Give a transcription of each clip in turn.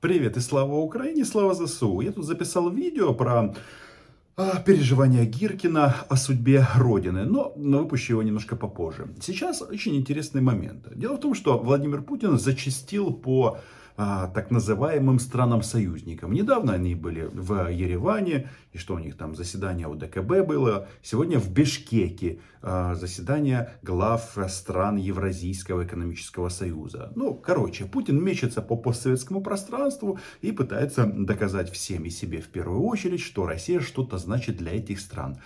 Привет и слава Украине, слава ЗСУ. Я тут записал видео про а, переживания Гиркина о судьбе Родины, но выпущу его немножко попозже. Сейчас очень интересный момент. Дело в том, что Владимир Путин зачастил по а, так называемым странам-союзникам. Недавно они были в Ереване, и что у них там заседание ОДКБ было. Сегодня в Бишкеке а, заседание глав стран Евразийского экономического союза. Ну, короче, Путин мечется по постсоветскому пространству и пытается доказать всем и себе в первую очередь, что Россия что-то значит для этих стран.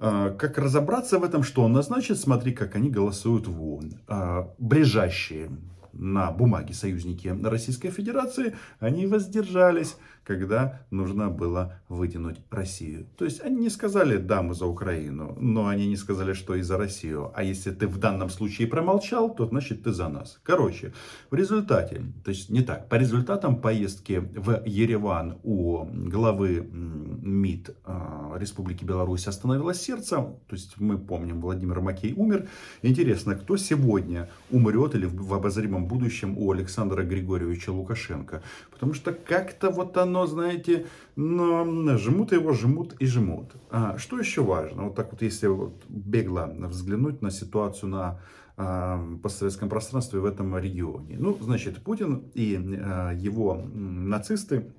А, как разобраться в этом, что он назначит, смотри, как они голосуют в ООН. Ближайшие на бумаге союзники Российской Федерации, они воздержались когда нужно было вытянуть Россию. То есть они не сказали «да, мы за Украину», но они не сказали, что и за Россию. А если ты в данном случае промолчал, то значит ты за нас. Короче, в результате, то есть не так, по результатам поездки в Ереван у главы МИД а, Республики Беларусь остановилось сердце. То есть мы помним, Владимир Макей умер. Интересно, кто сегодня умрет или в обозримом будущем у Александра Григорьевича Лукашенко? Потому что как-то вот оно но, знаете, но жмут его, жмут и жмут. А, что еще важно? Вот так вот, если вот бегло взглянуть на ситуацию на а, постсоветском пространстве в этом регионе. Ну, значит, Путин и а, его нацисты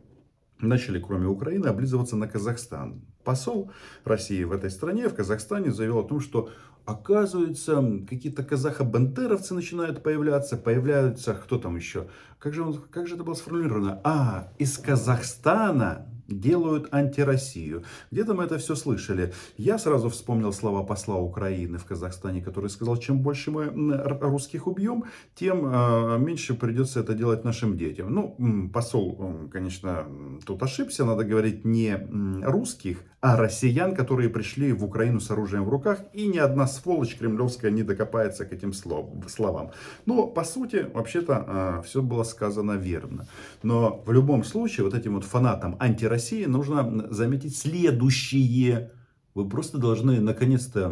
начали, кроме Украины, облизываться на Казахстан. Посол России в этой стране, в Казахстане, заявил о том, что оказывается, какие-то казахо-бандеровцы начинают появляться, появляются, кто там еще? Как же, он, как же это было сформулировано? А, из Казахстана делают антироссию. Где-то мы это все слышали. Я сразу вспомнил слова посла Украины в Казахстане, который сказал, чем больше мы русских убьем, тем э, меньше придется это делать нашим детям. Ну, посол, конечно, тут ошибся. Надо говорить не русских, а россиян, которые пришли в Украину с оружием в руках. И ни одна сволочь кремлевская не докопается к этим словам. Но, по сути, вообще-то, э, все было сказано верно. Но в любом случае, вот этим вот фанатам антироссии России нужно заметить следующее. Вы просто должны наконец-то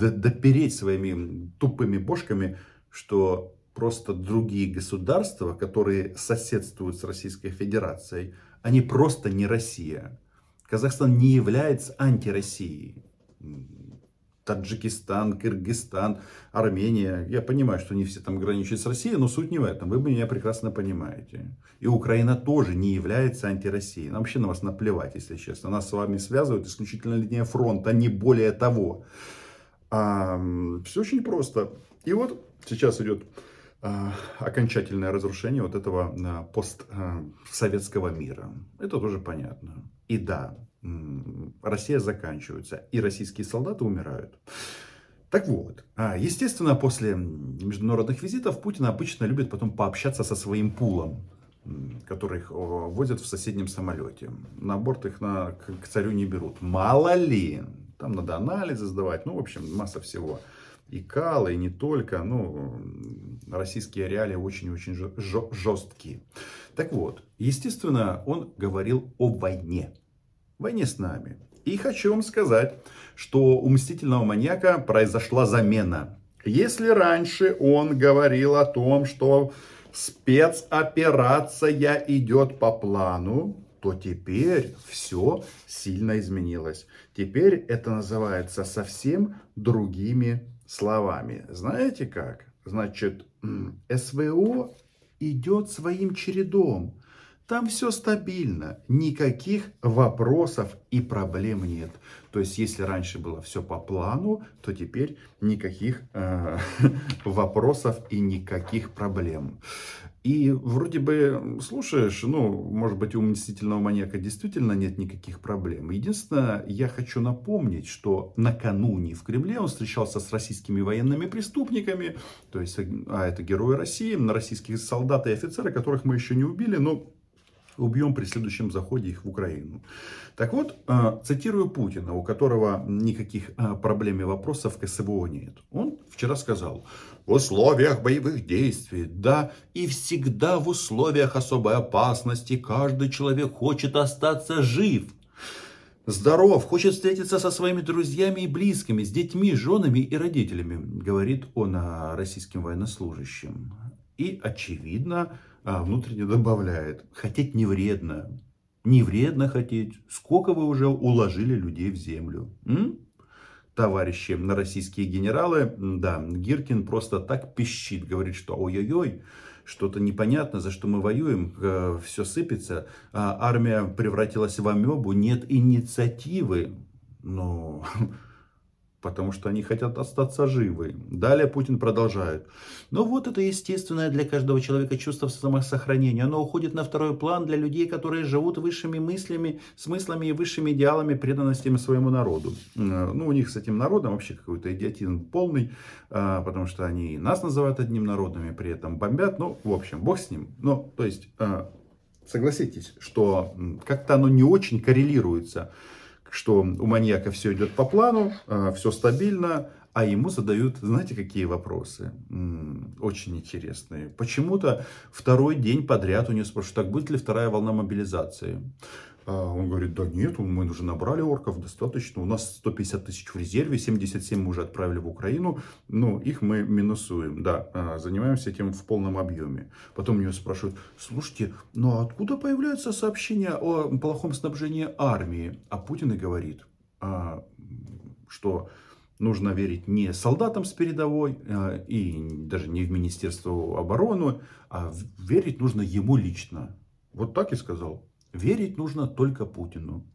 допереть своими тупыми бошками, что просто другие государства, которые соседствуют с Российской Федерацией, они просто не Россия. Казахстан не является антироссией. Таджикистан, Кыргызстан, Армения. Я понимаю, что не все там граничат с Россией, но суть не в этом. Вы меня прекрасно понимаете. И Украина тоже не является антироссией. Нам вообще на вас наплевать, если честно. Нас с вами связывает исключительно линия фронта, не более того. А, все очень просто. И вот сейчас идет а, окончательное разрушение вот этого а, постсоветского мира. Это тоже понятно. И да, Россия заканчивается, и российские солдаты умирают. Так вот, а, естественно, после международных визитов Путин обычно любит потом пообщаться со своим пулом, которых возят в соседнем самолете. На борт их на, к царю не берут. Мало ли, там надо анализы сдавать, ну, в общем, масса всего. И калы, и не только, ну, российские реалии очень-очень жесткие. Так вот, естественно, он говорил о войне войне с нами. И хочу вам сказать, что у мстительного маньяка произошла замена. Если раньше он говорил о том, что спецоперация идет по плану, то теперь все сильно изменилось. Теперь это называется совсем другими словами. Знаете как? Значит, СВО идет своим чередом. Там все стабильно, никаких вопросов и проблем нет. То есть, если раньше было все по плану, то теперь никаких э, вопросов и никаких проблем. И вроде бы слушаешь, ну, может быть, у мстительного маньяка действительно нет никаких проблем. Единственное, я хочу напомнить, что накануне в Кремле он встречался с российскими военными преступниками, то есть, а это герои России, российские солдаты и офицеры, которых мы еще не убили, но убьем при следующем заходе их в Украину. Так вот, э, цитирую Путина, у которого никаких э, проблем и вопросов к СВО нет. Он вчера сказал, в условиях боевых действий, да, и всегда в условиях особой опасности каждый человек хочет остаться жив. Здоров, хочет встретиться со своими друзьями и близкими, с детьми, женами и родителями, говорит он российским военнослужащим. И, очевидно, а внутренне добавляет. Хотеть не вредно. Не вредно хотеть. Сколько вы уже уложили людей в землю? М? Товарищи российские генералы, да, Гиркин просто так пищит, говорит, что ой-ой-ой, что-то непонятно, за что мы воюем, э, все сыпется, а армия превратилась в амебу, нет инициативы. Ну, потому что они хотят остаться живы. Далее Путин продолжает. Но вот это естественное для каждого человека чувство самосохранения. Оно уходит на второй план для людей, которые живут высшими мыслями, смыслами и высшими идеалами, преданностями своему народу. Э, ну, у них с этим народом вообще какой-то идиотизм полный, э, потому что они нас называют одним народом при этом бомбят. Ну, в общем, бог с ним. Ну, то есть, э, согласитесь, что как-то оно не очень коррелируется что у маньяка все идет по плану, а, все стабильно, а ему задают, знаете, какие вопросы? Очень интересные. Почему-то второй день подряд у него спрашивают, так будет ли вторая волна мобилизации? А он говорит, да нет, мы уже набрали орков достаточно, у нас 150 тысяч в резерве, 77 мы уже отправили в Украину, но их мы минусуем, да, а, занимаемся этим в полном объеме. Потом меня спрашивают, слушайте, ну а откуда появляются сообщения о плохом снабжении армии? А Путин и говорит, что нужно верить не солдатам с передовой и даже не в Министерство обороны, а верить нужно ему лично. Вот так и сказал. Верить нужно только Путину.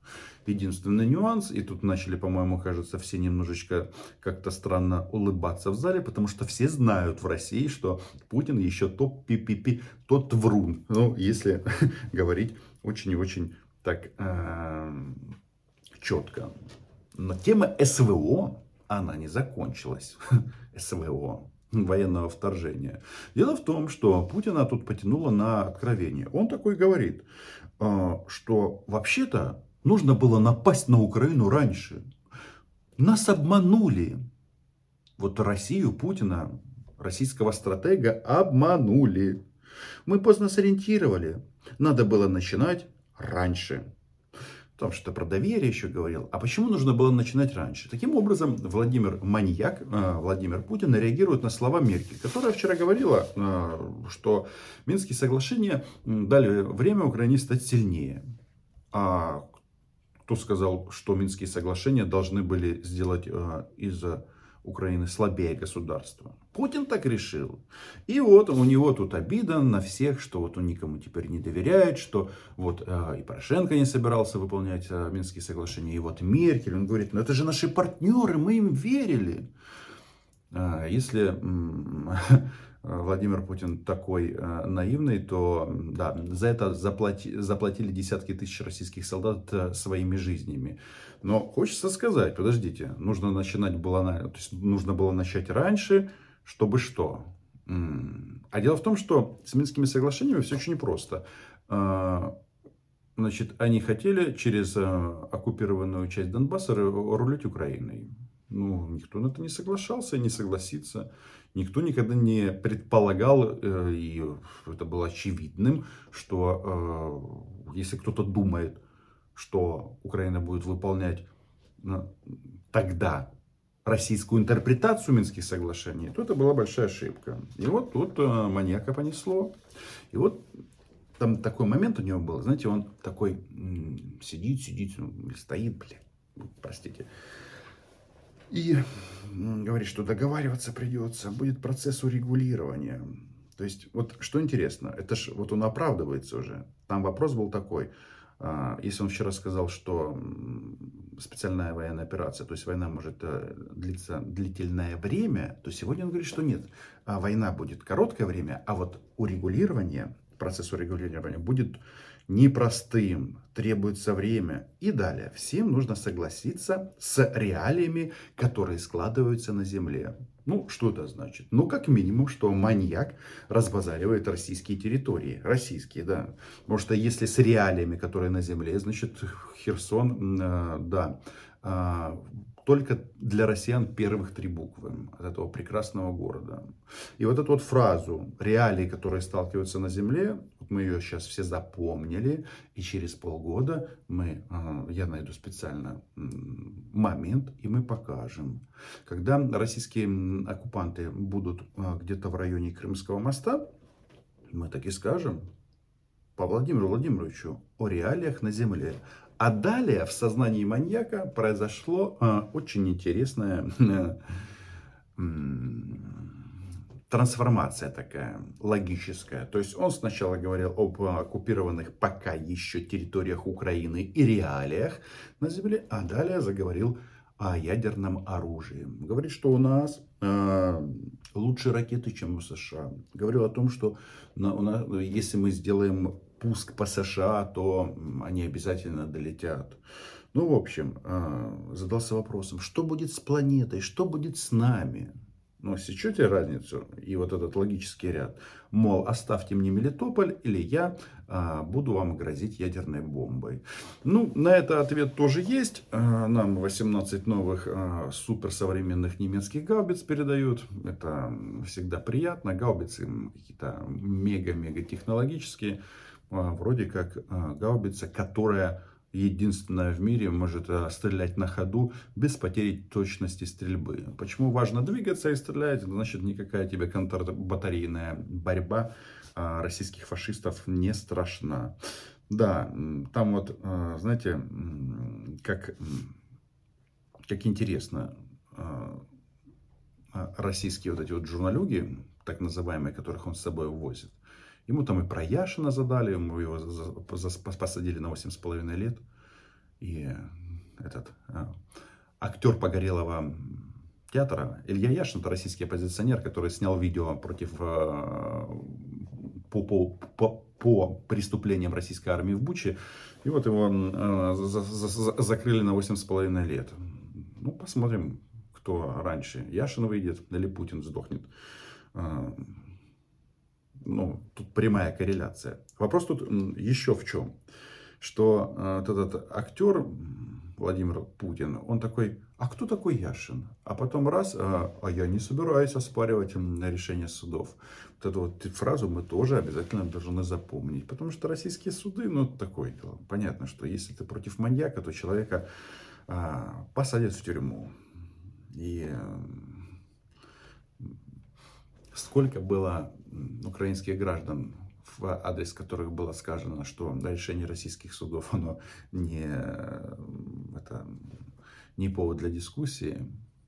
Единственный нюанс, и тут начали, по-моему, кажется, все немножечко как-то странно улыбаться в зале, потому что все знают в России, что Путин еще топ пи пи пи тот врун. Ну, если говорить очень и очень так э, четко. Но тема СВО, она не закончилась. СВО военного вторжения. Дело в том, что Путина тут потянуло на откровение. Он такой говорит, а, что вообще-то нужно было напасть на Украину раньше. Нас обманули. Вот Россию, Путина, российского стратега обманули. Мы поздно сориентировали. Надо было начинать раньше. Там что-то про доверие еще говорил. А почему нужно было начинать раньше? Таким образом, Владимир Маньяк, э, Владимир Путин реагирует на слова Меркель, которая вчера говорила, э, что Минские соглашения дали время Украине стать сильнее. А кто сказал, что Минские соглашения должны были сделать э, из Украины слабее государства. Путин так решил. И вот у него тут обида на всех, что вот он никому теперь не доверяет, что вот э, и Порошенко не собирался выполнять э, Минские соглашения, и вот Меркель, он говорит, ну это же наши партнеры, мы им верили. Э, если Владимир Путин такой э, наивный, то да, за это заплати, заплатили десятки тысяч российских солдат э, своими жизнями. Но хочется сказать, подождите, нужно начинать было, то есть нужно было начать раньше, чтобы что? А дело в том, что с Минскими соглашениями все очень просто. А, значит, они хотели через э, оккупированную часть Донбасса рулить Украиной. Ну, никто на это не соглашался и не согласится. Никто никогда не предполагал, э, и это было очевидным, что э, если кто-то думает, что Украина будет выполнять тогда российскую интерпретацию Минских соглашений, то это была большая ошибка. И вот тут э, маньяка понесло. И вот там такой момент у него был, знаете, он такой сидит, сидит, стоит, блядь, простите, и говорит, что договариваться придется, будет процесс урегулирования. То есть, вот что интересно, это ж вот он оправдывается уже. Там вопрос был такой, а, если он вчера сказал, что специальная военная операция, то есть война может э, длиться длительное время, то сегодня он говорит, что нет, а война будет короткое время, а вот урегулирование, процесс урегулирования будет непростым, требуется время. И далее, всем нужно согласиться с реалиями, которые складываются на земле. Ну, что это значит? Ну, как минимум, что маньяк разбазаривает российские территории. Российские, да. Потому что если с реалиями, которые на земле, значит, Херсон, э, да, э, только для россиян первых три буквы от этого прекрасного города. И вот эту вот фразу «реалии, которые сталкиваются на земле», мы ее сейчас все запомнили, и через полгода мы, я найду специально момент, и мы покажем. Когда российские оккупанты будут а, где-то в районе Крымского моста, Мы так и скажем по Владимиру Владимировичу о реалиях на земле. А далее в сознании маньяка произошло э, очень интересное э, трансформация такая логическая. То есть он сначала говорил об оккупированных пока еще территориях Украины и реалиях на земле, а далее заговорил о ядерном оружии. Говорит, что у нас э, лучше ракеты, чем у США. Говорил о том, что на, у нас, если мы сделаем пуск по США, то они обязательно долетят. Ну, в общем, э, задался вопросом, что будет с планетой, что будет с нами? Ну, сечете разницу и вот этот логический ряд. Мол, оставьте мне Мелитополь, или я а, буду вам грозить ядерной бомбой. Ну, на это ответ тоже есть. А, нам 18 новых а, суперсовременных немецких гаубиц передают. Это всегда приятно. Гаубицы какие-то мега-мега технологические. А, вроде как а, гаубица, которая единственная в мире может э, стрелять на ходу без потери точности стрельбы. Почему важно двигаться и стрелять? Значит, никакая тебе контрбатарейная борьба а, российских фашистов не страшна. Да, там вот, а, знаете, как, как интересно, а, российские вот эти вот журналюги, так называемые, которых он с собой увозит, Ему там и про Яшина задали, ему его посадили на 8,5 лет. И этот а, актер Погорелого театра Илья Яшин, это российский оппозиционер, который снял видео против а, по, по, по, по преступлениям российской армии в Буче. И вот его а, за, за, за, закрыли на 8,5 лет. Ну, посмотрим, кто раньше. Яшин выйдет или Путин сдохнет. Ну, тут прямая корреляция. Вопрос тут еще в чем. Что э, этот актер Владимир Путин, он такой, а кто такой Яшин? А потом раз, а, а я не собираюсь оспаривать решение судов. Вот эту вот фразу мы тоже обязательно должны запомнить. Потому что российские суды, ну, дело. Понятно, что если ты против маньяка, то человека а, посадят в тюрьму. И сколько было украинских граждан, в адрес которых было сказано, что решение российских судов оно не, это, не повод для дискуссии.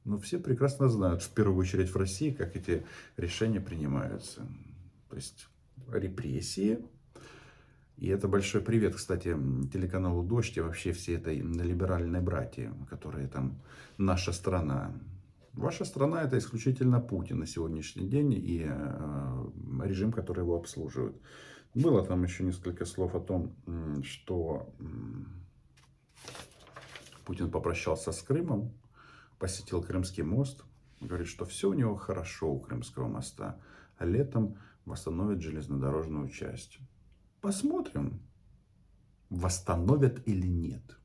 Но все прекрасно знают, в первую очередь в России, как эти решения принимаются. То есть репрессии. И это большой привет, кстати, телеканалу «Дождь» и вообще всей этой либеральной братьи, которые там наша страна. Ваша страна это исключительно Путин на сегодняшний день и э, режим, который его обслуживает. Было там еще несколько слов о том, что Путин попрощался с Крымом, посетил Крымский мост, говорит, что все у него хорошо у Крымского моста, а летом восстановит железнодорожную часть. Посмотрим, восстановят или нет.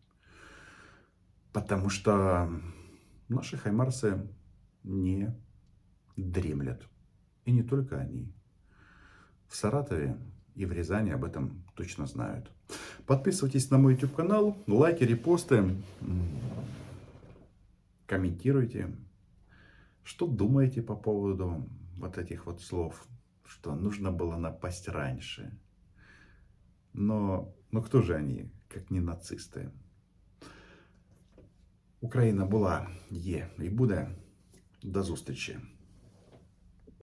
Потому что наши хаймарсы не дремлят. И не только они. В Саратове и в Рязани об этом точно знают. Подписывайтесь на мой YouTube канал, лайки, репосты, комментируйте. Что думаете по поводу вот этих вот слов, что нужно было напасть раньше? Но, но кто же они, как не нацисты? Україна була, є і буде. до зустрічі!